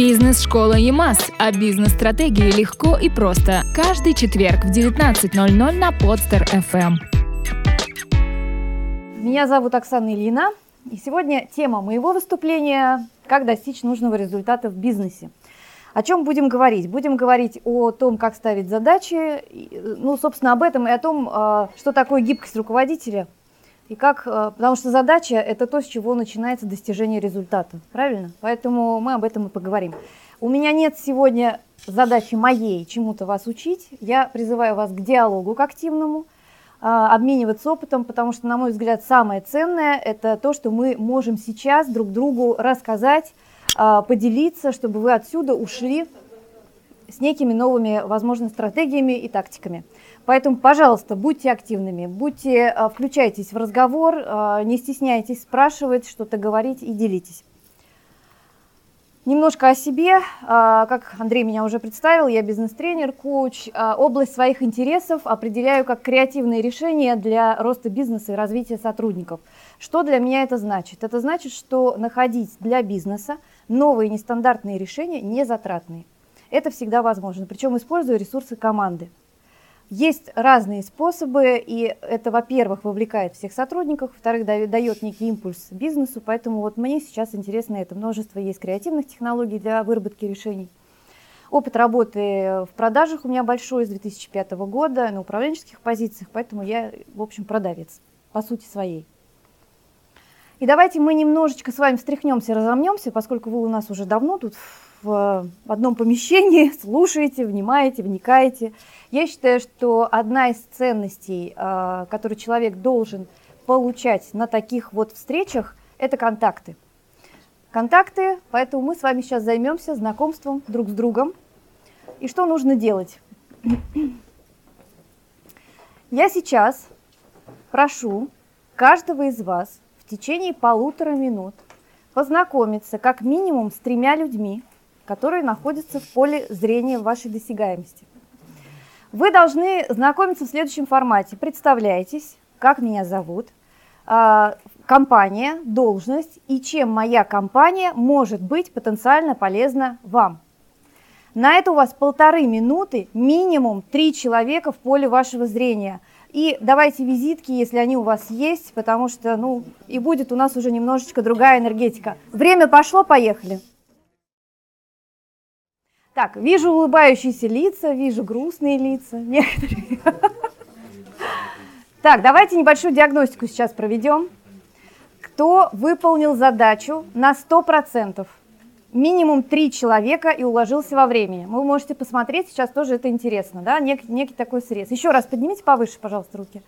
Бизнес-школа ЕМАС. О бизнес-стратегии легко и просто. Каждый четверг в 19.00 на Подстер FM. Меня зовут Оксана Ильина, и сегодня тема моего выступления – как достичь нужного результата в бизнесе. О чем будем говорить? Будем говорить о том, как ставить задачи, ну, собственно, об этом и о том, а, что такое гибкость руководителя – и как, э, потому что задача – это то, с чего начинается достижение результата, правильно? Поэтому мы об этом и поговорим. У меня нет сегодня задачи моей чему-то вас учить. Я призываю вас к диалогу, к активному, а, обмениваться опытом, потому что, на мой взгляд, самое ценное – это то, что мы можем сейчас друг другу рассказать, а, поделиться, чтобы вы отсюда ушли с некими новыми, возможно, стратегиями и тактиками. Поэтому, пожалуйста, будьте активными, будьте, а, включайтесь в разговор, а, не стесняйтесь спрашивать, что-то говорить и делитесь. Немножко о себе. А, как Андрей меня уже представил, я бизнес-тренер, коуч. Область своих интересов определяю как креативные решения для роста бизнеса и развития сотрудников. Что для меня это значит? Это значит, что находить для бизнеса новые нестандартные решения не затратные. Это всегда возможно, причем используя ресурсы команды. Есть разные способы, и это, во-первых, вовлекает всех сотрудников, во-вторых, дает некий импульс бизнесу, поэтому вот мне сейчас интересно это. Множество есть креативных технологий для выработки решений. Опыт работы в продажах у меня большой с 2005 года, на управленческих позициях, поэтому я, в общем, продавец по сути своей. И давайте мы немножечко с вами встряхнемся, разомнемся, поскольку вы у нас уже давно тут в одном помещении, слушаете, внимаете, вникаете. Я считаю, что одна из ценностей, а, которую человек должен получать на таких вот встречах, это контакты. Контакты, поэтому мы с вами сейчас займемся знакомством друг с другом. И что нужно делать? Я сейчас прошу каждого из вас в течение полутора минут познакомиться как минимум с тремя людьми, которые находятся в поле зрения вашей досягаемости. Вы должны знакомиться в следующем формате. Представляетесь, как меня зовут, а, компания, должность и чем моя компания может быть потенциально полезна вам. На это у вас полторы минуты, минимум три человека в поле вашего зрения. И давайте визитки, если они у вас есть, потому что, ну, и будет у нас уже немножечко другая энергетика. Время пошло, поехали. Так, вижу улыбающиеся лица, вижу грустные лица. Так, давайте небольшую диагностику сейчас проведем. Кто выполнил задачу на 100%? Минимум три человека и уложился во времени. Вы можете посмотреть, сейчас тоже это интересно, да, Нек, некий такой срез. Еще раз поднимите повыше, пожалуйста, руки.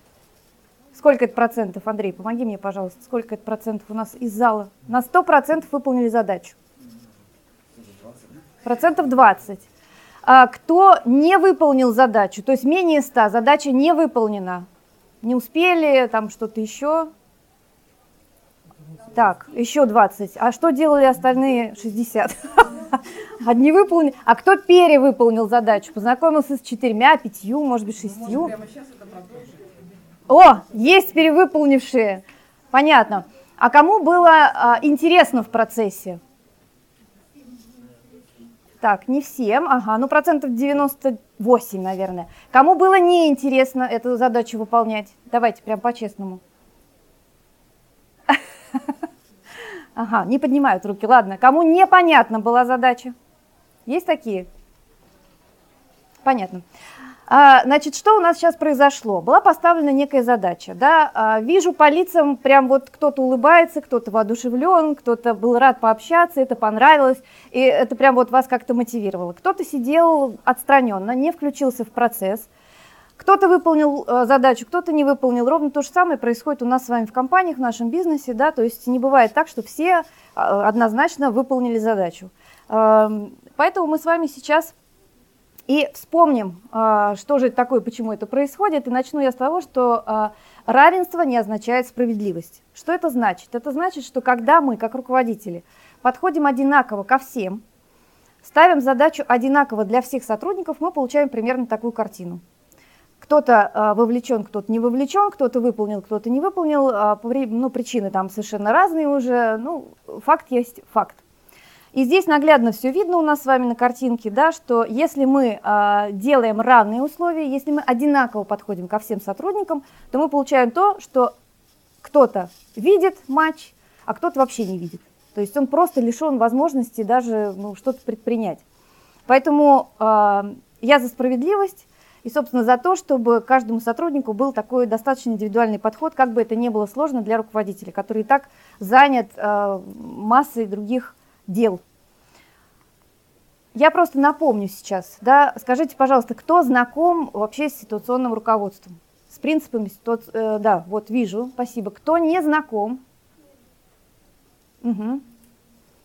Сколько это процентов, Андрей, помоги мне, пожалуйста, сколько это процентов у нас из зала? На 100% выполнили задачу. Процентов 20. А кто не выполнил задачу, то есть менее 100, задача не выполнена, не успели, там что-то еще. Так, еще 20. А что делали остальные 60? Одни выполнили. А кто перевыполнил задачу? Познакомился с четырьмя, пятью, может быть, шестью? О, есть перевыполнившие. Понятно. А кому было а, интересно в процессе? Так, не всем, ага, ну процентов 98, наверное. Кому было неинтересно эту задачу выполнять? Давайте прям по-честному. Ага, не поднимают руки, ладно. Кому непонятна была задача? Есть такие? Понятно. А, значит, что у нас сейчас произошло? Была поставлена некая задача. Да? А, вижу по лицам, прям вот кто-то улыбается, кто-то воодушевлен, кто-то был рад пообщаться, это понравилось, и это прям вот вас как-то мотивировало. Кто-то сидел отстраненно, не включился в процесс, кто-то выполнил э, задачу, кто-то не выполнил. Ровно то же самое происходит у нас с вами в компаниях, в нашем бизнесе. Да? То есть не бывает так, что все э, однозначно выполнили задачу. Э, поэтому мы с вами сейчас и вспомним, а, что же это такое, почему это происходит. И начну я с того, что а, равенство не означает справедливость. Что это значит? Это значит, что когда мы, как руководители, подходим одинаково ко всем, ставим задачу одинаково для всех сотрудников, мы получаем примерно такую картину. Кто-то а, вовлечен, кто-то не вовлечен, кто-то выполнил, кто-то не выполнил. Ну, причины там совершенно разные уже. Ну, факт есть факт. И здесь наглядно все видно у нас с вами на картинке, да, что если мы э, делаем равные условия, если мы одинаково подходим ко всем сотрудникам, то мы получаем то, что кто-то видит матч, а кто-то вообще не видит. То есть он просто лишен возможности даже ну, что-то предпринять. Поэтому э, я за справедливость и, собственно, за то, чтобы каждому сотруднику был такой достаточно индивидуальный подход, как бы это ни было сложно для руководителя, который и так занят э, массой других дел. Я просто напомню сейчас, да, скажите, пожалуйста, кто знаком вообще с ситуационным руководством? С принципами ситуации, э, да, вот вижу, спасибо. Кто не знаком? Угу.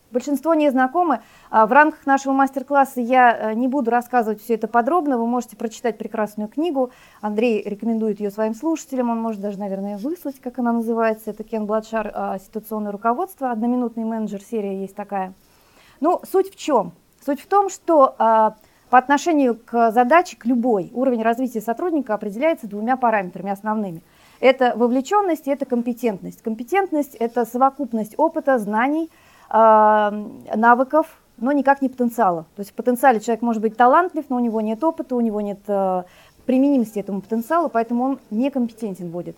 Большинство не знакомы. А, в рамках нашего мастер-класса я э, не буду рассказывать все это подробно. Вы можете прочитать прекрасную книгу. Андрей рекомендует ее своим слушателям. Он может даже, наверное, выслать, как она называется. Это Кен Бладшар а, «Ситуационное руководство». Одноминутный менеджер, серия есть такая. Ну, суть в чем? Суть в том, что а, по отношению к задаче, к любой, уровень развития сотрудника определяется двумя параметрами основными. Это вовлеченность и это компетентность. Компетентность – это совокупность опыта, знаний – навыков, но никак не потенциала. То есть в потенциале человек может быть талантлив, но у него нет опыта, у него нет э, применимости этому потенциалу, поэтому он некомпетентен будет.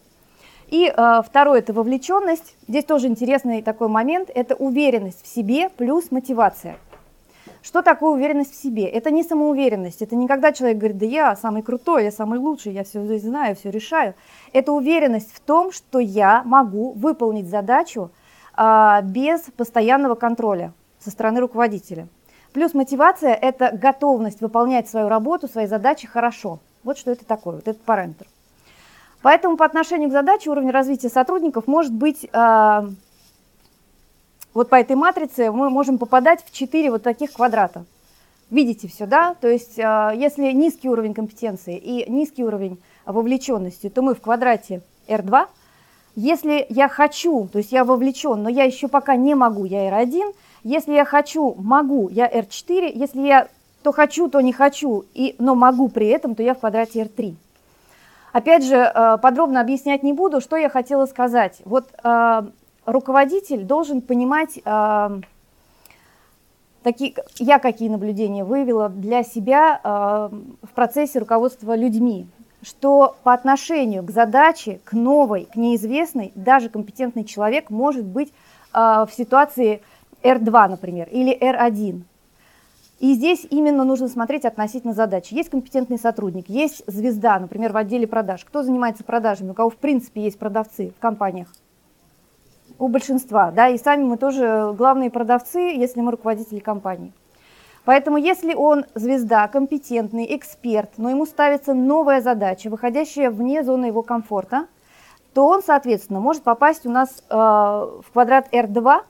И э, второе – это вовлеченность. Здесь тоже интересный такой момент – это уверенность в себе плюс мотивация. Что такое уверенность в себе? Это не самоуверенность, это не когда человек говорит, да я самый крутой, я самый лучший, я все здесь знаю, все решаю. Это уверенность в том, что я могу выполнить задачу, без постоянного контроля со стороны руководителя. Плюс мотивация – это готовность выполнять свою работу, свои задачи хорошо. Вот что это такое, вот этот параметр. Поэтому по отношению к задаче уровень развития сотрудников может быть, э, вот по этой матрице мы можем попадать в 4 вот таких квадрата. Видите все, да? То есть э, если низкий уровень компетенции и низкий уровень вовлеченности, то мы в квадрате R2 – если я хочу, то есть я вовлечен, но я еще пока не могу, я R1. Если я хочу, могу, я R4. Если я то хочу, то не хочу, и, но могу при этом, то я в квадрате R3. Опять же, э, подробно объяснять не буду, что я хотела сказать. Вот э, руководитель должен понимать, э, такие, я какие наблюдения выявила для себя в процессе руководства людьми что по отношению к задаче, к новой, к неизвестной, даже компетентный человек может быть э, в ситуации R2, например, или R1. И здесь именно нужно смотреть относительно задачи. Есть компетентный сотрудник, есть звезда, например, в отделе продаж. Кто занимается продажами, у кого в принципе есть продавцы в компаниях? У большинства, да, и сами мы тоже главные продавцы, если мы руководители компании. Поэтому если он звезда, компетентный, эксперт, но ему ставится новая задача, выходящая вне зоны его комфорта, то он, соответственно, может попасть у нас э, в квадрат R2,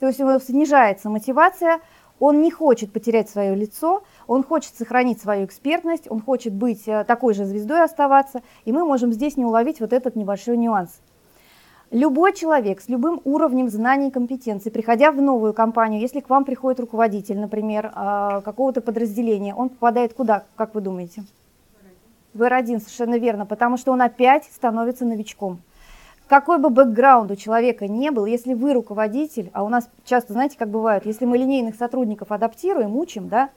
то есть у него снижается мотивация, он не хочет потерять свое лицо, он хочет сохранить свою экспертность, он хочет быть э, такой же звездой оставаться, и мы можем здесь не уловить вот этот небольшой нюанс. Любой человек с любым уровнем знаний и компетенций, приходя в новую компанию, если к вам приходит руководитель, например, а, какого-то подразделения, он попадает куда, как вы думаете? В R1, совершенно верно, потому что он опять становится новичком. Какой бы бэкграунд у человека не был, если вы руководитель, а у нас часто, знаете, как бывает, если мы линейных сотрудников адаптируем, учим, да,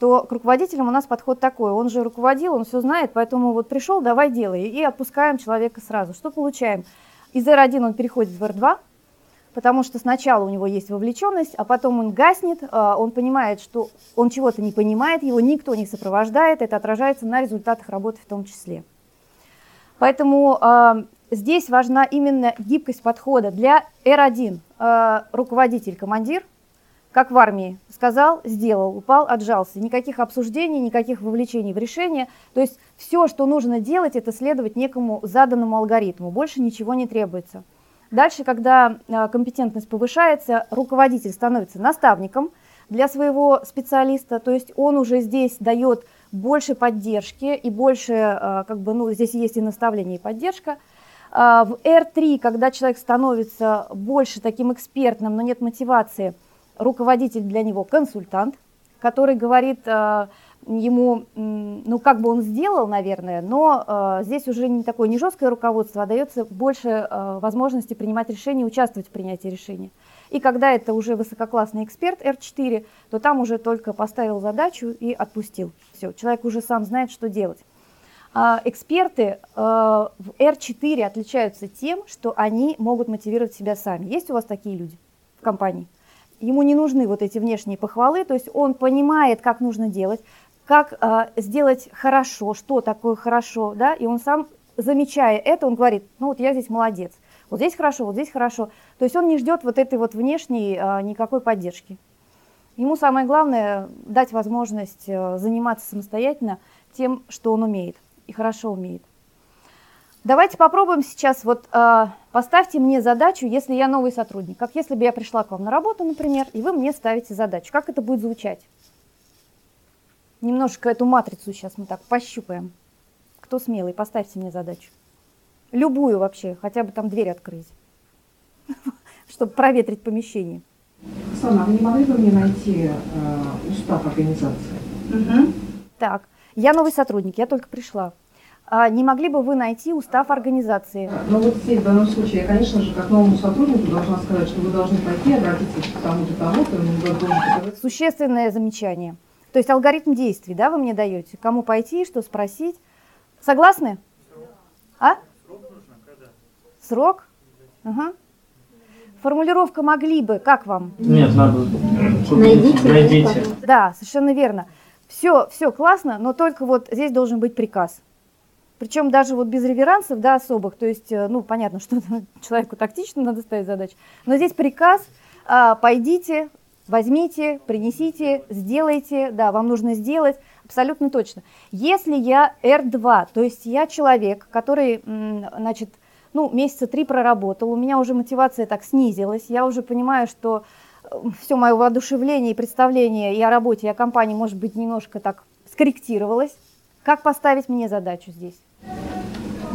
то к руководителям у нас подход такой, он же руководил, он все знает, поэтому вот пришел, давай делай, и отпускаем человека сразу. Что получаем? Из R1 он переходит в R2, потому что сначала у него есть вовлеченность, а потом он гаснет, а, он понимает, что он чего-то не понимает, его никто не сопровождает, это отражается на результатах работы в том числе. Поэтому э, здесь важна именно гибкость подхода. Для R1 э, руководитель, командир как в армии. Сказал, сделал, упал, отжался. Никаких обсуждений, никаких вовлечений в решение. То есть все, что нужно делать, это следовать некому заданному алгоритму. Больше ничего не требуется. Дальше, когда а, компетентность повышается, руководитель становится наставником для своего специалиста, то есть он уже здесь дает больше поддержки и больше, а, как бы, ну, здесь есть и наставление, и поддержка. А, в R3, когда человек становится больше таким экспертным, но нет мотивации – руководитель для него консультант, который говорит э, ему, ну, как бы он сделал, наверное, но э, здесь уже не такое не жесткое руководство, а дается больше э, возможности принимать решения, участвовать в принятии решения. И когда это уже высококлассный эксперт R4, то там уже только поставил задачу и отпустил. Все, человек уже сам знает, что делать. А эксперты в R4 отличаются тем, что они могут мотивировать себя сами. Есть у вас такие люди в компании? Ему не нужны вот эти внешние похвалы, то есть он понимает, как нужно делать, как э, сделать хорошо, что такое хорошо, да, и он сам, замечая это, он говорит, ну вот я здесь молодец, вот здесь хорошо, вот здесь хорошо. То есть он не ждет вот этой вот внешней э, никакой поддержки. Ему самое главное дать возможность э, заниматься самостоятельно тем, что он умеет и хорошо умеет. Давайте попробуем сейчас, вот э, поставьте мне задачу, если я новый сотрудник, как если бы я пришла к вам на работу, например, и вы мне ставите задачу. Как это будет звучать? Немножко эту матрицу сейчас мы так пощупаем. Кто смелый, поставьте мне задачу. Любую вообще, хотя бы там дверь открыть, чтобы проветрить помещение. Оксана, а вы не могли бы мне найти э, устав организации? Угу. Так, я новый сотрудник, я только пришла. А не могли бы вы найти устав организации? Ну вот здесь, в данном случае, я, конечно же, как новому сотруднику должна сказать, что вы должны пойти, обратиться к тому-то, тому-то, показать. Существенное замечание. То есть алгоритм действий, да, вы мне даете? Кому пойти, что спросить? Согласны? А? Срок? Ага. Формулировка могли бы, как вам? Нет, надо. Найдите. Найдите. Да, совершенно верно. Все, все классно, но только вот здесь должен быть приказ. Причем даже вот без реверансов, да, особых, то есть, э, ну, понятно, что человеку тактично надо ставить задачу, но здесь приказ, а, пойдите, возьмите, принесите, сделайте, да, вам нужно сделать, абсолютно точно. Если я R2, то есть я человек, который, значит, ну, месяца три проработал, у меня уже мотивация так снизилась, я уже понимаю, что э, все мое воодушевление и представление и о работе, и о компании, может быть, немножко так скорректировалось. Как поставить мне задачу здесь?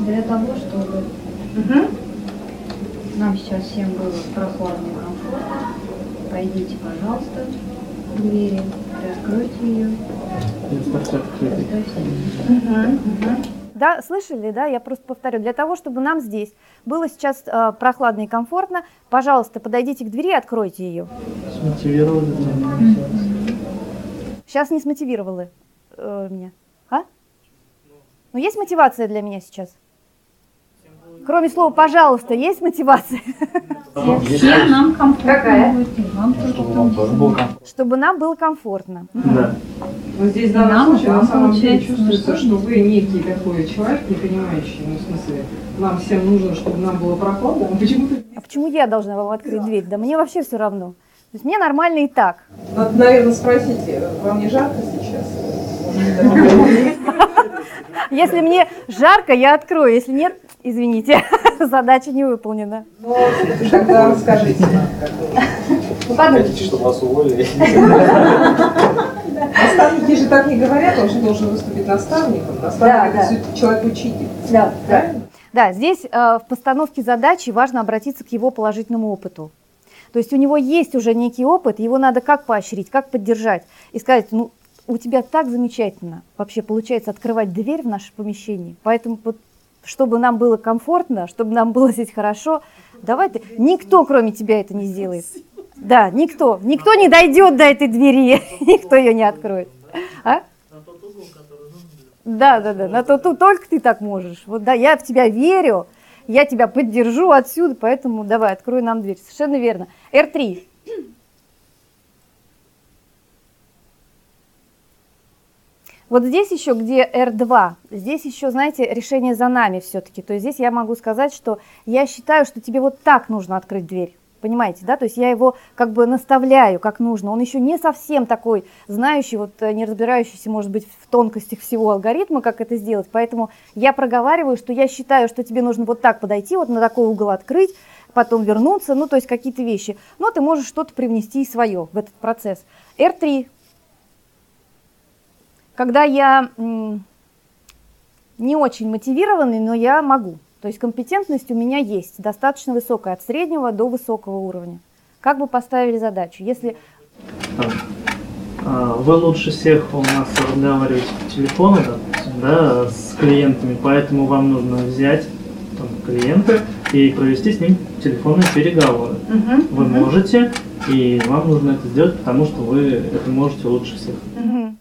Для того, чтобы Угу. нам сейчас всем было прохладно и комфортно, пойдите, пожалуйста, к двери, приоткройте ее. Да, слышали, да? Я просто повторю. Для того, чтобы нам здесь было сейчас э, прохладно и комфортно, пожалуйста, подойдите к двери и откройте ее. Смотивировали меня. Сейчас не смотивировали э, меня. А? Ну, есть мотивация для меня сейчас? Кроме слова «пожалуйста», есть мотивация? Всем нам комфортно Какая? тоже. Чтобы нам было комфортно. Да. Но здесь в данном нам, случае на вам самом деле чувствуется, ну, что вы некий такой человек, не понимающий, ну, в смысле, нам всем нужно, чтобы нам было прохладно, а почему-то А почему я должна вам открыть дверь? Да мне вообще все равно. То есть мне нормально и так. Надо, наверное, спросить, э, вам не жарко сейчас? Если мне жарко, я открою. Если нет, извините, задача не выполнена. Ну, тогда скажите нам, как бы. Хотите, чтобы вас уволили? Наставники же так не говорят, он же должен выступить наставником. Наставник Да, это да. человек-учитель. Да, Правильно? Да, здесь э, в постановке задачи важно обратиться к его положительному опыту. То есть у него есть уже некий опыт, его надо как поощрить, как поддержать. И сказать, ну, у тебя так замечательно вообще получается открывать дверь в наше помещение. Поэтому вот, чтобы нам было комфортно, чтобы нам было здесь хорошо, давай ты, никто кроме тебя это не сделает. Да, никто. Никто не дойдет до этой двери, никто ее не откроет. А? Да, да, да. На то, то только ты так можешь. Вот да, я в тебя верю, я тебя поддержу отсюда, поэтому давай, открой нам дверь. Совершенно верно. R3. Вот здесь еще, где R2, здесь еще, знаете, решение за нами все-таки. То есть здесь я могу сказать, что я считаю, что тебе вот так нужно открыть дверь. Понимаете, да? То есть я его как бы наставляю, как нужно. Он еще не совсем такой знающий, вот э, не разбирающийся, может быть, в тонкостях всего алгоритма, как это сделать. Поэтому я проговариваю, что я считаю, что тебе нужно вот так подойти, вот на такой угол открыть, потом вернуться, ну, то есть какие-то вещи. Но ты можешь что-то привнести свое в этот процесс. R3. Когда я не очень мотивированный, но я могу. То есть компетентность у меня есть, достаточно высокая, от среднего до высокого уровня. Как бы поставили задачу? Если а, Вы лучше всех у нас разговариваете по телефону, допустим, да, с клиентами, поэтому вам нужно взять там, клиента и провести с ним телефонные переговоры. Мгм, Вы мгм, можете, и вам нужно это сделать, потому что вы это можете лучше всех. мгм.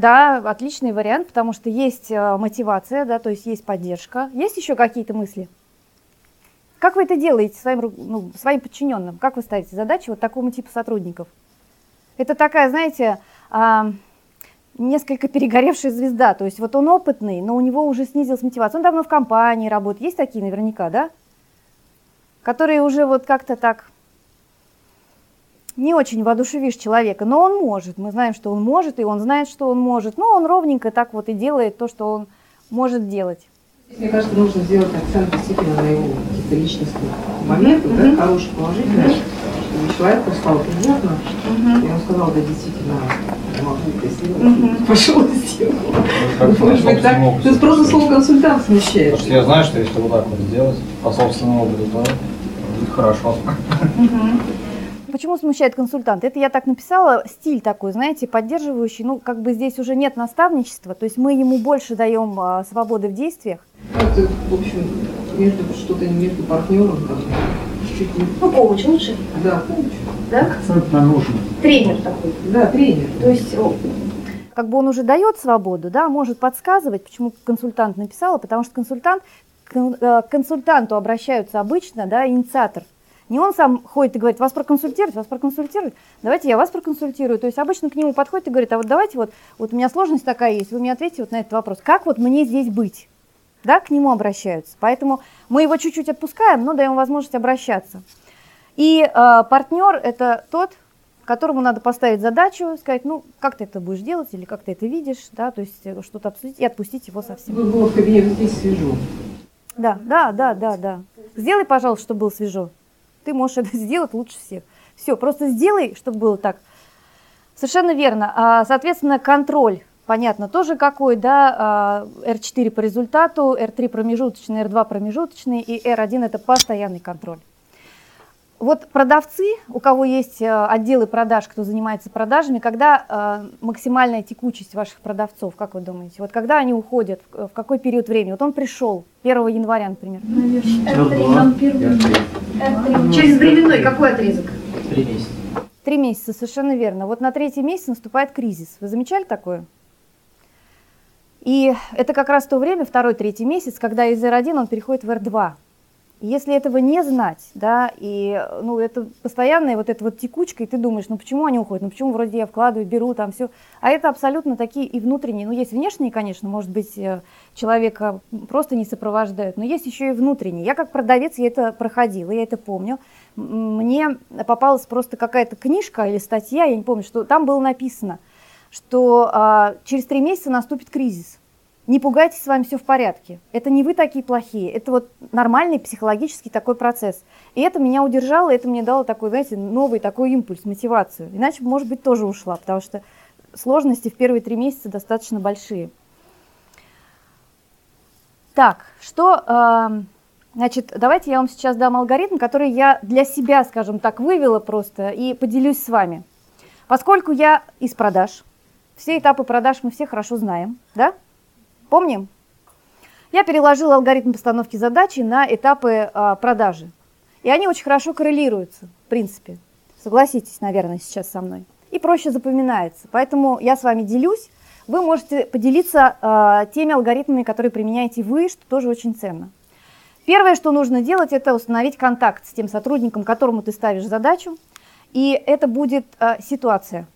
Да, отличный вариант, потому что есть э, мотивация, да, то есть есть поддержка. Есть еще какие-то мысли? Как вы это делаете своим, ну, своим подчиненным? Как вы ставите задачи вот такому типу сотрудников? Это такая, знаете, а, несколько перегоревшая звезда. То есть вот он опытный, но у него уже снизилась мотивация. Он давно в компании работает. Есть такие наверняка, да? Которые уже вот как-то так не очень воодушевишь человека, но он может. Мы знаем, что он может, и он знает, что он может. Но он ровненько так вот и делает то, что он может делать. Мне кажется, нужно сделать акцент действительно на его какие-то личностные моменты, Мгм. да, хорошие, положительные, чтобы человеку стало приятно, и он сказал, да, действительно, я могу это сделать. Мгм. Пошел и сделал. Как Может быть, так? То есть просто слово консультант смущает. Потому что я знаю, что если вот так вот сделать по собственному опыту, то будет хорошо. Почему смущает консультант? Это я так написала, стиль такой, знаете, поддерживающий. Ну, как бы здесь уже нет наставничества, то есть мы ему больше даем а, свободы в действиях. Ну, Это, в общем, между что-то между партнером, там, чуть не... Ну, коуч лучше, Да, коуч. да? Акцент на нужно. Тренер такой. Да, тренер. То есть Как бы он уже дает свободу, да, может подсказывать, почему консультант написала, потому что консультант, кон- э, к консультанту обращаются обычно, да, инициатор. Не он сам ходит и говорит, вас проконсультировать, вас проконсультировать, давайте я вас проконсультирую. То есть обычно к нему подходит и говорит, а вот давайте вот, вот у меня сложность такая есть, вы мне ответьте вот на этот вопрос, как вот мне здесь быть? Да, к нему обращаются. Поэтому мы его чуть-чуть отпускаем, но даем возможность обращаться. И э, партнер – это тот, которому надо поставить задачу, сказать, ну, как ты это будешь делать, или как ты это видишь, да, то есть э, что-то обсудить и отпустить его совсем. Чтобы было в кабинете здесь свежо. Да, да, да, да, да. Сделай, пожалуйста, чтобы было свежо. Ты можешь это сделать лучше всех. Все, просто сделай, чтобы было так. Совершенно верно. А, Соответственно, контроль, понятно, тоже какой, да, а, R4 по результату, R3 промежуточный, R2 промежуточный и R1 это постоянный контроль. Вот продавцы, у кого есть э, отделы продаж, кто занимается продажами, когда э, максимальная текучесть ваших продавцов, как вы думаете? Вот когда они уходят, в какой период времени? Вот он пришел 1 января, например. R3 нам первый. R3. Через временной какой отрезок? Три месяца. Три месяца, совершенно верно. Вот на третий месяц наступает кризис. Вы замечали такое? И это как раз то время, второй, третий месяц, когда из R1 он переходит в R2. Если этого не знать, да, и ну, это постоянная вот эта вот текучка, и ты думаешь, ну почему они уходят, ну почему вроде я вкладываю, беру там все, а это абсолютно такие и внутренние, ну есть внешние, конечно, может быть, э, человека просто не сопровождают, но есть еще и внутренние. Я как продавец, я это проходила, я это помню. Мне попалась просто какая-то книжка или статья, я не помню, что там было написано, что а, через три месяца наступит кризис. Не пугайтесь, с вами все в порядке. Это не вы такие плохие, это вот нормальный психологический такой процесс. И это меня удержало, это мне дало такой, знаете, новый такой импульс, мотивацию. Иначе, может быть, тоже ушла, потому что сложности в первые три месяца достаточно большие. Так, что, эм, значит, давайте я вам сейчас дам алгоритм, который я для себя, скажем так, вывела просто и поделюсь с вами. Поскольку я из продаж, все этапы продаж мы все хорошо знаем, да? Помним? Я переложила алгоритм постановки задачи на этапы а, продажи. И они очень хорошо коррелируются, в принципе. Согласитесь, наверное, сейчас со мной. И проще запоминается. Поэтому я с вами делюсь. Вы можете поделиться а, теми алгоритмами, которые применяете вы, что тоже очень ценно. Первое, что нужно делать, это установить контакт с тем сотрудником, которому ты ставишь задачу. И это будет а, ситуация.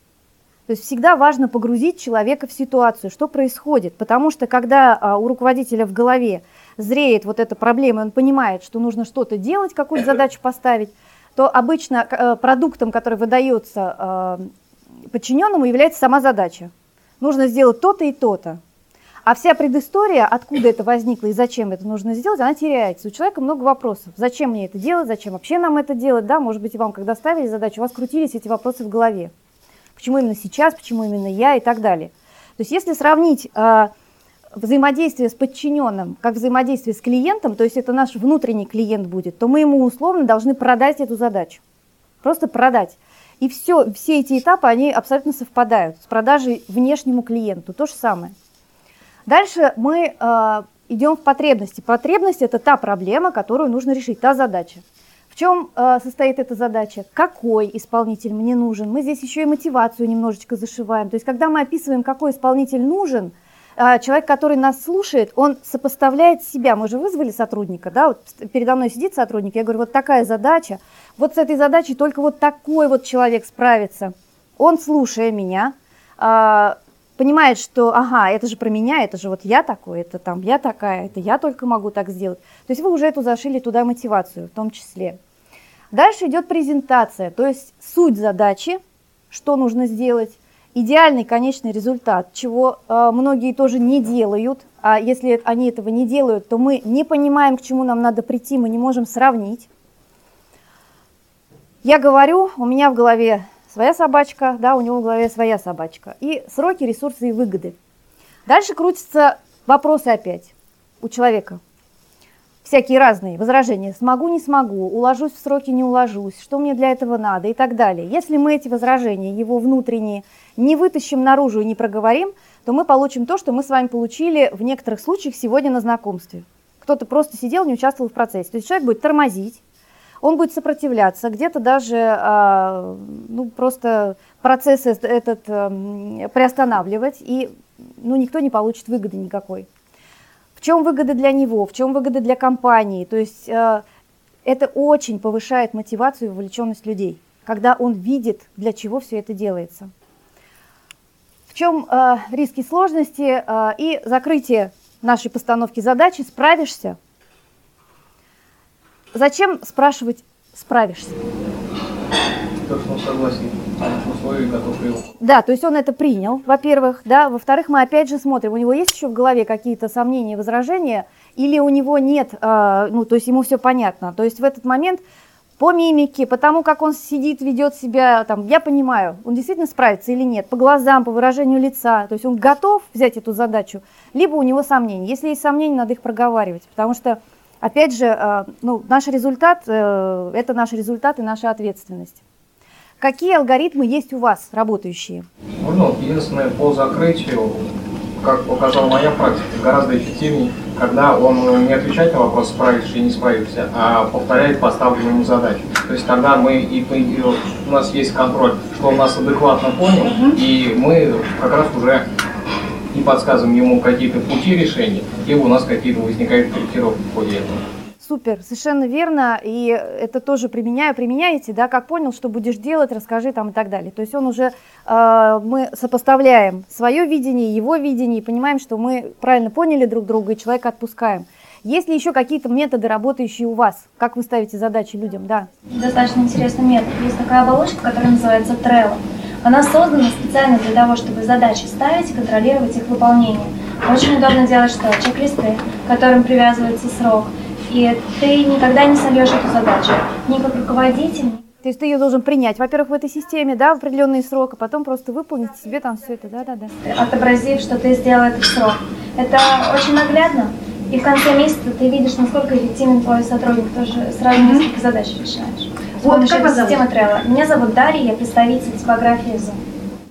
То есть всегда важно погрузить человека в ситуацию, что происходит. Потому что когда а, у руководителя в голове зреет вот эта проблема, и он понимает, что нужно что-то делать, какую-то задачу поставить, то обычно э, продуктом, который выдается э, подчиненному, является сама задача. Нужно сделать то-то и то-то. А вся предыстория, откуда это возникло и зачем это нужно сделать, она теряется. У человека много вопросов. Зачем мне это делать, зачем вообще нам это делать? Да, может быть, вам, когда ставили задачу, у вас крутились эти вопросы в голове. Почему именно сейчас, почему именно я и так далее. То есть если сравнить э, взаимодействие с подчиненным как взаимодействие с клиентом, то есть это наш внутренний клиент будет, то мы ему условно должны продать эту задачу. Просто продать. И все, все эти этапы, они абсолютно совпадают с продажей внешнему клиенту. То же самое. Дальше мы э, идем в потребности. Потребность – это та проблема, которую нужно решить, та задача. В чем э, состоит эта задача? Какой исполнитель мне нужен? Мы здесь еще и мотивацию немножечко зашиваем. То есть, когда мы описываем, какой исполнитель нужен, э, человек, который нас слушает, он сопоставляет себя. Мы же вызвали сотрудника, да, вот передо мной сидит сотрудник, я говорю, вот такая задача, вот с этой задачей только вот такой вот человек справится. Он, слушая меня, э, понимает, что, ага, это же про меня, это же вот я такой, это там я такая, это я только могу так сделать. То есть вы уже эту зашили туда мотивацию в том числе. Дальше идет презентация, то есть суть задачи, что нужно сделать, идеальный конечный результат, чего э, многие тоже не делают. А если они этого не делают, то мы не понимаем, к чему нам надо прийти, мы не можем сравнить. Я говорю, у меня в голове своя собачка, да, у него в голове своя собачка. И сроки, ресурсы и выгоды. Дальше крутятся вопросы опять у человека всякие разные возражения. Смогу, не смогу, уложусь в сроки, не уложусь, что мне для этого надо и так далее. Если мы эти возражения, его внутренние, не вытащим наружу и не проговорим, то мы получим то, что мы с вами получили в некоторых случаях сегодня на знакомстве. Кто-то просто сидел, не участвовал в процессе. То есть человек будет тормозить, он будет сопротивляться, где-то даже а, ну, просто процесс этот а, приостанавливать, и ну, никто не получит выгоды никакой чем выгода для него, в чем выгода для компании. То есть э, это очень повышает мотивацию и вовлеченность людей, когда он видит, для чего все это делается. В чем э, риски сложности э, и закрытие нашей постановки задачи, справишься. Зачем спрашивать «справишься»? То, что он согласен условий, которые... Да, то есть он это принял, во-первых, да, во-вторых, мы опять же смотрим, у него есть еще в голове какие-то сомнения, возражения, или у него нет, э, ну, то есть ему все понятно, то есть в этот момент по мимике, по тому, как он сидит, ведет себя, там, я понимаю, он действительно справится или нет, по глазам, по выражению лица, то есть он готов взять эту задачу, либо у него сомнения. Если есть сомнения, надо их проговаривать, потому что, опять же, э, ну, наш результат, э, это наш результат и наша ответственность. Какие алгоритмы есть у вас работающие? Вот единственное по закрытию, как показала моя практика, гораздо эффективнее, когда он не отвечает на вопрос, справишься или не справишься, а повторяет поставленную ему задачу. То есть тогда мы и, и у нас есть контроль, что он нас адекватно понял, uh и мы как раз уже и подсказываем ему какие-то пути решения, либо у нас какие-то возникают корректировки в ходе этого. Супер, совершенно верно, и это тоже применяю, применяете, да, как понял, что будешь делать, расскажи там и так далее. То есть он уже, э, мы сопоставляем свое видение, его видение, и понимаем, что мы правильно поняли друг друга, и человека отпускаем. Есть ли еще какие-то методы, работающие у вас? Как вы ставите задачи людям? Да. Достаточно интересный метод. Есть такая оболочка, которая называется Trello. Она создана специально для того, чтобы задачи ставить и контролировать их выполнение. Очень удобно делать что? Чек-листы, к которым привязывается срок – и ты никогда не сольешь эту задачу, ни как руководитель. То есть ты ее должен принять, во-первых, в этой системе, да, в определенный срок, а потом просто выполнить себе там все это, да-да-да. Отобразив, что ты сделал этот срок. Это очень наглядно, и в конце месяца ты видишь, насколько эффективен твой сотрудник, тоже сразу mm-hmm. несколько задач решаешь. Вот, как вас Trello. Меня зовут Дарья, я представитель типографии Zoom.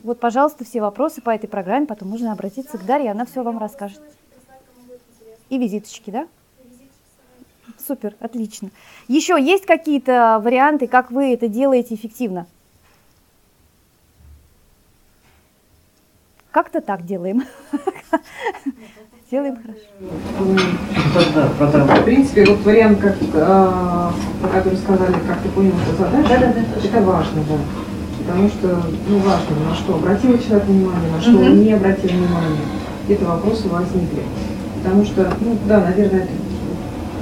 Вот, пожалуйста, все вопросы по этой программе, потом можно обратиться к Дарье, она все вам расскажет. И визиточки, да? Супер, отлично. Еще есть какие-то варианты, как вы это делаете эффективно? Как-то так делаем. Делаем хорошо. В принципе, вот вариант, как, а, про который сказали, как ты понял эту задачу, да, да, да, это важно, да. Потому что, ну, важно, на что обратил человек внимание, на что он не обратил внимания. Какие-то вопросы возникли. Потому что, ну, да, наверное, это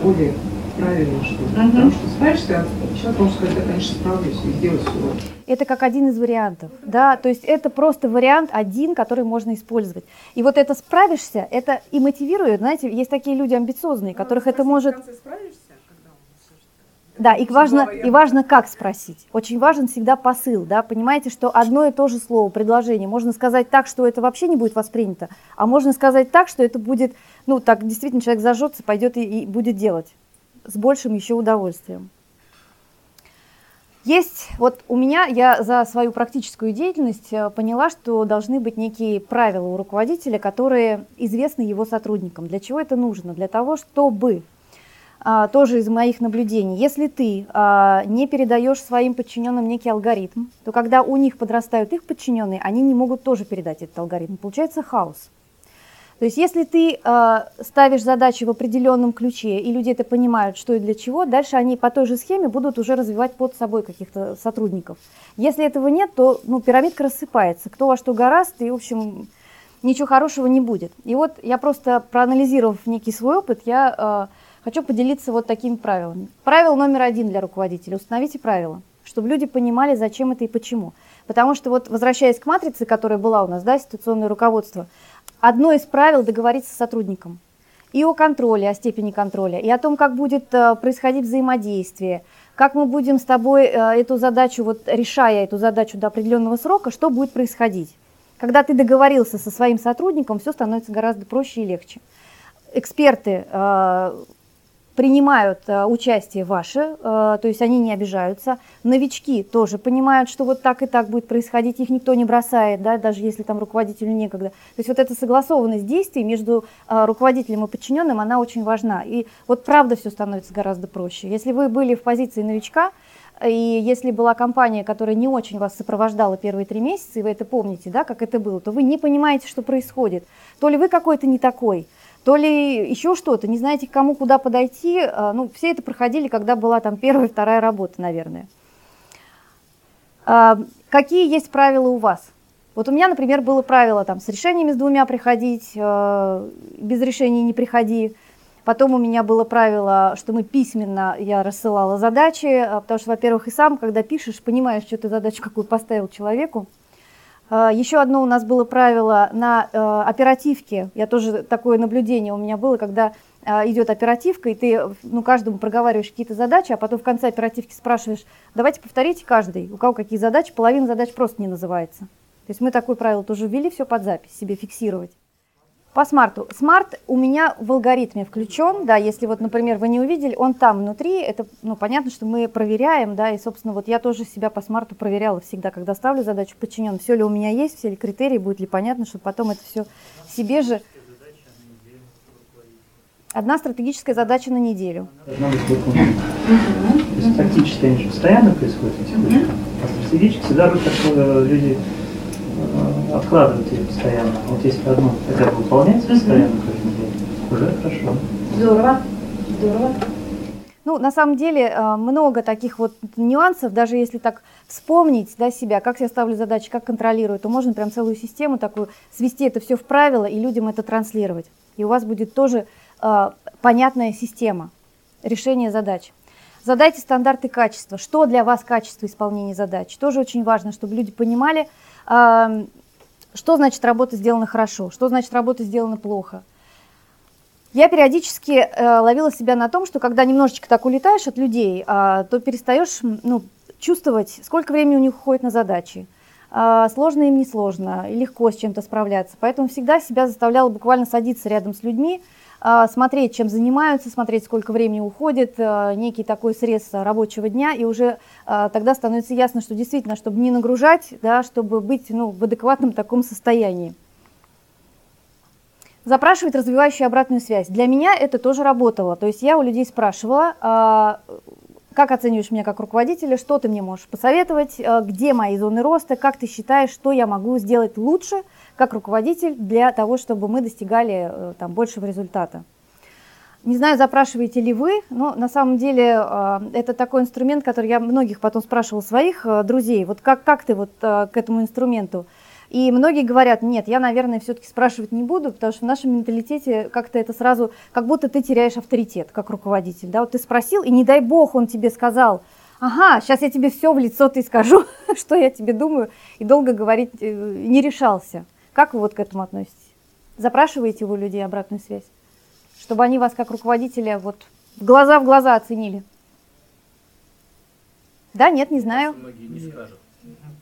более правильно, что угу. потому что справишься, человек может сказать, да, конечно, справлюсь и сделать все Это как один из вариантов, да, то есть это просто вариант один, который можно использовать. И вот это справишься, это и мотивирует, знаете, есть такие люди амбициозные, которых это может... Да, и важно, и важно, как спросить. Очень важен всегда посыл, да, понимаете, что одно и то же слово, предложение, можно сказать так, что это вообще не будет воспринято, а можно сказать так, что это будет, ну, так действительно человек зажжется, пойдет и, и будет делать с большим еще удовольствием. Есть, вот у меня, я за свою практическую деятельность э, поняла, что должны быть некие правила у руководителя, которые известны его сотрудникам. Для чего это нужно? Для того, чтобы а, тоже из моих наблюдений, если ты а, не передаешь своим подчиненным некий алгоритм, то когда у них подрастают их подчиненные, они не могут тоже передать этот алгоритм. Получается хаос. То есть если ты э, ставишь задачи в определенном ключе, и люди это понимают, что и для чего, дальше они по той же схеме будут уже развивать под собой каких-то сотрудников. Если этого нет, то ну, пирамидка рассыпается. Кто во что гораст, и, в общем, ничего хорошего не будет. И вот я просто, проанализировав некий свой опыт, я э, хочу поделиться вот такими правилами. Правило номер один для руководителя. Установите правила, чтобы люди понимали, зачем это и почему. Потому что вот, возвращаясь к матрице, которая была у нас, да, ситуационное руководство – одно из правил договориться с сотрудником. И о контроле, о степени контроля, и о том, как будет э, происходить взаимодействие, как мы будем с тобой э, эту задачу, вот решая эту задачу до определенного срока, что будет происходить. Когда ты договорился со своим сотрудником, все становится гораздо проще и легче. Эксперты э, принимают э, участие ваше, э, то есть они не обижаются. Новички тоже понимают, что вот так и так будет происходить, их никто не бросает, да, даже если там руководителю некогда. То есть вот эта согласованность действий между э, руководителем и подчиненным, она очень важна. И вот правда все становится гораздо проще. Если вы были в позиции новичка, и если была компания, которая не очень вас сопровождала первые три месяца, и вы это помните, да, как это было, то вы не понимаете, что происходит. То ли вы какой-то не такой, то ли еще что-то, не знаете, кому куда подойти. А, ну, все это проходили, когда была там первая, вторая работа, наверное. А, какие есть правила у вас? Вот у меня, например, было правило там с решениями с двумя приходить, а, без решений не приходи. Потом у меня было правило, что мы письменно, я рассылала задачи, потому что, во-первых, и сам, когда пишешь, понимаешь, что ты задачу какую поставил человеку. А, Еще одно у нас было правило на э, оперативке. Я тоже такое наблюдение у меня было, когда э, идет оперативка, и ты ну, каждому проговариваешь какие-то задачи, а потом в конце оперативки спрашиваешь, давайте повторите каждый, у кого какие задачи, половина задач просто не называется. То есть мы такое правило тоже ввели, все под запись, себе фиксировать. По смарту. Смарт у меня в алгоритме включен, да, если вот, например, вы не увидели, он там внутри, это, ну, понятно, что мы проверяем, да, и, собственно, вот я тоже себя по смарту проверяла всегда, когда ставлю задачу подчинен, все ли у меня есть, все ли критерии, будет ли понятно, чтобы потом это все себе же... Одна стратегическая задача на неделю. Должна быть выполнена. То есть тактически они же постоянно происходят, эти. А стратегически всегда что люди откладывают ее постоянно. Вот если одно хотя бы выполняется постоянно каждый день, уже хорошо. Здорово, здорово. Ну, на самом деле, э, много таких вот нюансов, даже если так вспомнить да, себя, как я ставлю задачи, как контролирую, то можно прям целую систему такую свести это все в правила и людям это транслировать. И у вас будет тоже э, понятная система решения задач. Задайте стандарты качества. Что для вас качество исполнения задач? Тоже очень важно, чтобы люди понимали, э, что значит работа сделана хорошо, что значит работа сделана плохо. Я периодически э, ловила себя на том, что когда немножечко так улетаешь от людей, э, то перестаешь ну, чувствовать, сколько времени у них уходит на задачи. Э, сложно им не сложно, и легко с чем-то справляться. Поэтому всегда себя заставляла буквально садиться рядом с людьми, смотреть, чем занимаются, смотреть, сколько времени уходит, э, некий такой срез рабочего дня, и уже э, тогда становится ясно, что действительно, чтобы не нагружать, да, чтобы быть ну, в адекватном таком состоянии. Запрашивать развивающую обратную связь. Для меня это тоже работало. То есть я у людей спрашивала, а, как оцениваешь меня как руководителя, что ты мне можешь посоветовать, а, где мои зоны роста, как ты считаешь, что я могу сделать лучше как руководитель для того, чтобы мы достигали э, там, большего результата. Не знаю, запрашиваете ли вы, но на самом деле а, это такой инструмент, который я многих потом спрашивала своих э, друзей. Вот как, как ты вот к этому инструменту? И многие говорят, нет, я, наверное, все-таки спрашивать не буду, потому что в нашем менталитете как-то это сразу, как будто ты теряешь авторитет как руководитель. Да? Вот ты спросил, и не дай бог он тебе сказал, ага, сейчас я тебе все в лицо ты скажу, что я тебе думаю, и долго говорить э, не решался. Как вы вот к этому относитесь? Запрашиваете вы у людей обратную связь, чтобы они вас как руководителя вот глаза в глаза оценили? Да, нет, не знаю. Многие не скажут.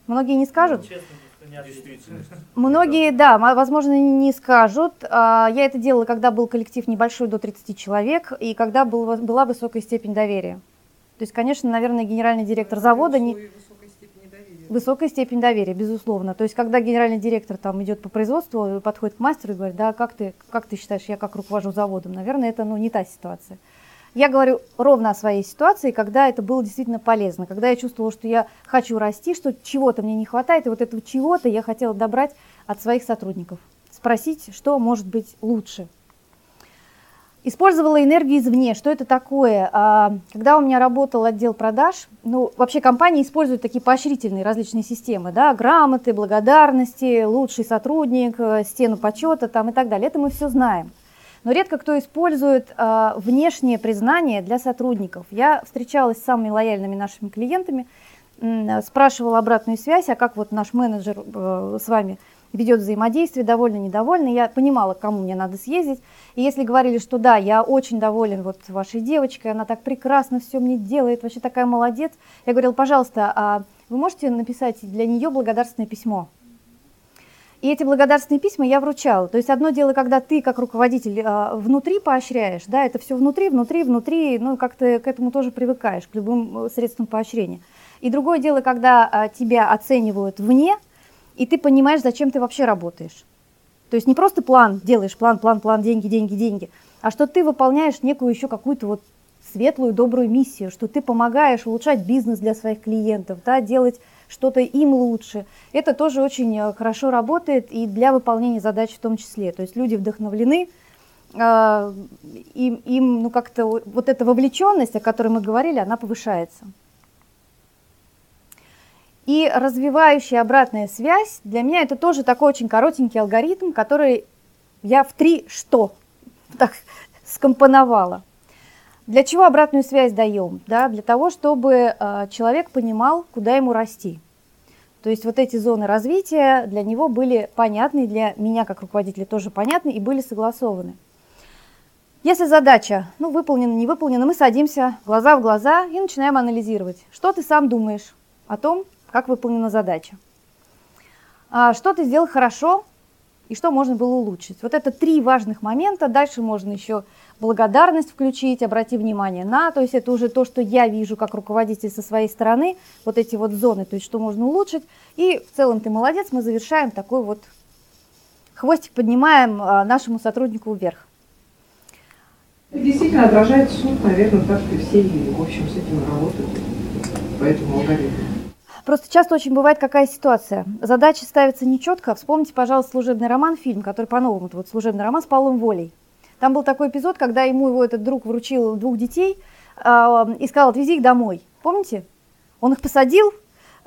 Многие не скажут? Честно, Действительность. Многие, да, возможно, не скажут. А, Я это делала, когда был коллектив небольшой, до 30 человек, и когда был, была высокая степень доверия. То есть, конечно, наверное, генеральный директор завода не... Высокая степень доверия, безусловно. То есть, когда генеральный директор там идет по производству, подходит к мастеру и говорит, да, как ты, как ты считаешь, я как руковожу заводом? Наверное, это ну, не та ситуация. Я говорю ровно о своей ситуации, когда это было действительно полезно, когда я чувствовала, что я хочу расти, что чего-то мне не хватает, и вот этого чего-то я хотела добрать от своих сотрудников, спросить, что может быть лучше. Использовала энергию извне. Что это такое? А, когда у меня работал отдел продаж, ну, вообще компании используют такие поощрительные различные системы, да, грамоты, благодарности, лучший сотрудник, э, стену почета там и так далее. Это мы все знаем. Но редко кто использует э, внешнее признание для сотрудников. Я встречалась с самыми лояльными нашими клиентами, э, спрашивала обратную связь, а как вот наш менеджер э, с вами ведет взаимодействие, довольно, недовольна. Я понимала, кому мне надо съездить. И если говорили, что да, я очень доволен вот вашей девочкой, она так прекрасно все мне делает, вообще такая молодец, я говорила, пожалуйста, а вы можете написать для нее благодарственное письмо? И эти благодарственные письма я вручала. То есть одно дело, когда ты как руководитель э, внутри поощряешь, да, это все внутри, внутри, внутри, ну как ты к этому тоже привыкаешь, к любым э, средствам поощрения. И другое дело, когда э, тебя оценивают вне, и ты понимаешь, зачем ты вообще работаешь. То есть не просто план делаешь, план, план, план, деньги, деньги, деньги, а что ты выполняешь некую еще какую-то вот светлую, добрую миссию, что ты помогаешь улучшать бизнес для своих клиентов, да, делать что-то им лучше. Это тоже очень э, хорошо работает и для выполнения задач в том числе. То есть люди вдохновлены, э, им, им ну как-то вот эта вовлеченность, о которой мы говорили, она повышается. И развивающая обратная связь, для меня это тоже такой очень коротенький алгоритм, который я в три что так скомпоновала. Для чего обратную связь даем? Да, для того, чтобы э, человек понимал, куда ему расти. То есть вот эти зоны развития для него были понятны, для меня как руководителя тоже понятны и были согласованы. Если задача ну, выполнена, не выполнена, мы садимся глаза в глаза и начинаем анализировать, что ты сам думаешь о том, как выполнена задача. А, что ты сделал хорошо и что можно было улучшить. Вот это три важных момента. Дальше можно еще благодарность включить, обрати внимание на, то есть это уже то, что я вижу как руководитель со своей стороны, вот эти вот зоны, то есть что можно улучшить. И в целом ты молодец, мы завершаем такой вот хвостик, поднимаем а, нашему сотруднику вверх. Это действительно отражает суд, наверное, так и все, в общем, с этим работают по этому алгоритму. Просто часто очень бывает какая ситуация. Задачи ставятся нечетко. Вспомните, пожалуйста, служебный роман, фильм, который по-новому, вот служебный роман с Павлом Волей. Там был такой эпизод, когда ему его этот друг вручил двух детей э, и сказал, отвези их домой. Помните? Он их посадил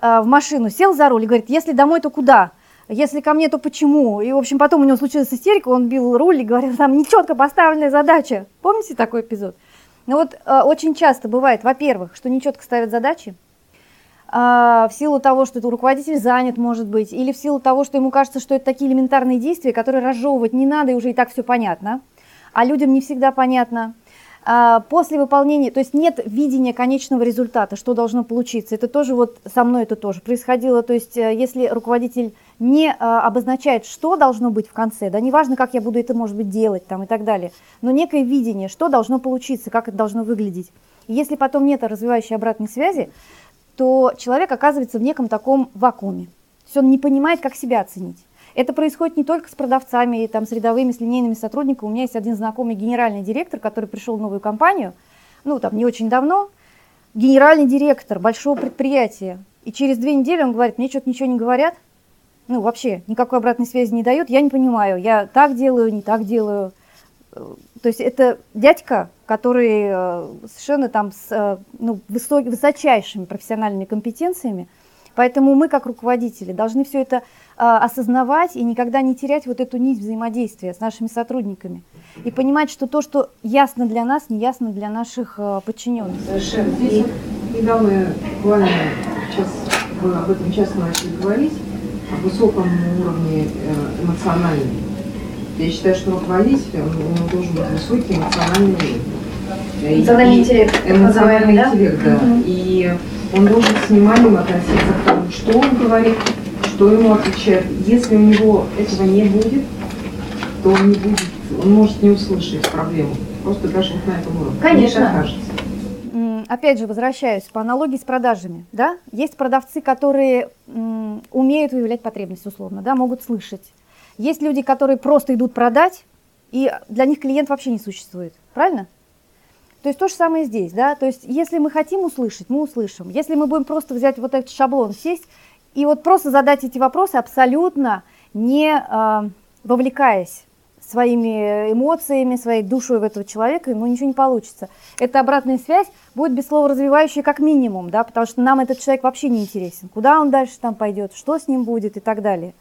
э, в машину, сел за руль и говорит, если домой, то куда? Если ко мне, то почему? И, в общем, потом у него случилась истерика, он бил руль и говорил, там нечетко поставленная задача. Помните такой эпизод? Ну вот э, очень часто бывает, во-первых, что нечетко ставят задачи, в силу того, что это руководитель занят, может быть, или в силу того, что ему кажется, что это такие элементарные действия, которые разжевывать не надо, и уже и так все понятно а людям не всегда понятно. А, после выполнения, то есть нет видения конечного результата, что должно получиться. Это тоже вот со мной это тоже происходило. То есть э, если руководитель не а, обозначает, что должно быть в конце, да, неважно, как я буду это, может быть, делать там и так далее, но некое видение, что должно получиться, как это должно выглядеть. И если потом нет развивающей обратной связи, то человек оказывается в неком таком вакууме. То есть он не понимает, как себя оценить. Это происходит не только с продавцами, там, с рядовыми, с линейными сотрудниками. У меня есть один знакомый генеральный директор, который пришел в новую компанию, ну, там, не очень давно, генеральный директор большого предприятия. И через две недели он говорит, мне что-то ничего не говорят, ну, вообще никакой обратной связи не дают, я не понимаю, я так делаю, не так делаю. То есть это дядька, который э, совершенно там с э, ну, высочайшими профессиональными компетенциями, Поэтому мы, как руководители, должны все это осознавать и никогда не терять вот эту нить взаимодействия с нашими сотрудниками. И понимать, что то, что ясно для нас, не ясно для наших а, подчиненных. Совершенно. Здесь недавно, буквально сейчас вы об этом часто начали говорить, о высоком уровне э, эмоциональном. Я считаю, что руководитель, он, он должен быть высокий эмоциональный уровень. Эмоциональный интеллект. Эмоциональный интеллект, да. И он должен с вниманием относиться к тому, что он говорит, что ему отвечает. Если у него этого не будет, то он не будет, он может не услышать проблему. Просто даже на этом уровне. Конечно. Кажется. Опять же, возвращаюсь по аналогии с продажами. Да? Есть продавцы, которые умеют выявлять потребность, условно, да, могут слышать. Есть люди, которые просто идут продать, и для них клиент вообще не существует. Правильно? То есть то же самое здесь, да, то есть если мы хотим услышать, мы услышим. Если мы будем просто взять вот этот шаблон, сесть и вот просто задать эти вопросы абсолютно не э, вовлекаясь своими эмоциями, своей душой в этого человека, ну ничего не получится. Эта обратная связь будет без слова развивающая как минимум, да, потому что нам этот человек вообще не интересен. Куда он дальше там пойдет, что с ним будет и так далее.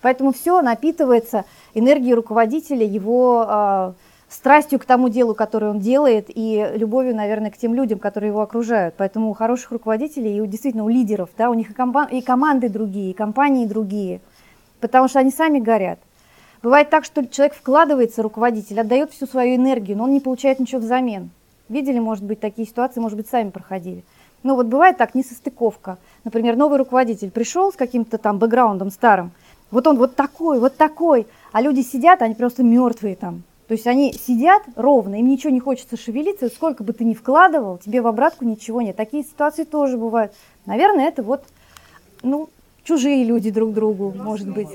Поэтому все напитывается энергией руководителя, его э, страстью к тому делу, которое он делает, и любовью, наверное, к тем людям, которые его окружают. Поэтому у хороших руководителей и у, действительно у лидеров, да, у них и, компа- и команды другие, и компании другие, потому что они сами горят. Бывает так, что человек вкладывается, руководитель, отдает всю свою энергию, но он не получает ничего взамен. Видели, может быть, такие ситуации, может быть, сами проходили. Но вот бывает так, несостыковка. Например, новый руководитель пришел с каким-то там бэкграундом старым, вот он вот такой, вот такой, а люди сидят, они просто мертвые там. То есть они сидят ровно, им ничего не хочется шевелиться, сколько бы ты ни вкладывал, тебе в обратку ничего нет. Такие ситуации тоже бывают. Наверное, это вот, ну, чужие люди друг другу, может быть.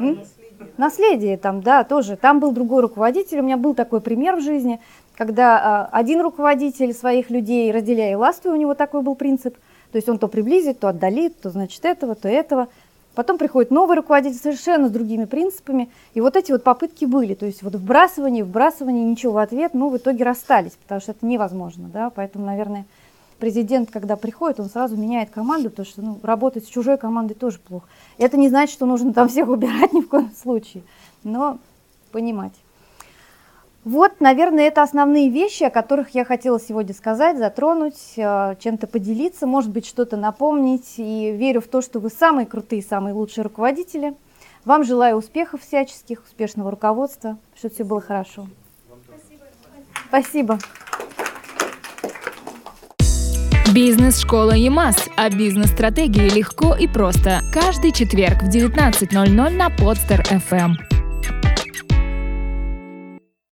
М? Наследие там, да, тоже. Там был другой руководитель. У меня был такой пример в жизни, когда а, один руководитель своих людей, разделяя и властвуя, у него такой был принцип. То есть он то приблизит, то отдалит, то значит этого, то этого. Потом приходит новый руководитель совершенно с другими принципами. И вот эти вот попытки были. То есть вот вбрасывание, вбрасывание, ничего в ответ, ну, в итоге расстались, потому что это невозможно, да. Поэтому, наверное, президент, когда приходит, он сразу меняет команду, потому что ну, работать с чужой командой тоже плохо. Это не значит, что нужно там всех убирать ни в коем случае, но понимать. Вот, наверное, это основные вещи, о которых я хотела сегодня сказать, затронуть, э, чем-то поделиться, может быть, что-то напомнить. И верю в то, что вы самые крутые, самые лучшие руководители. Вам желаю успехов всяческих, успешного руководства, чтобы все было хорошо. Спасибо. Бизнес-школа ЕМАС. О бизнес-стратегии легко и просто. Каждый четверг в 19.00 на Подстер FM.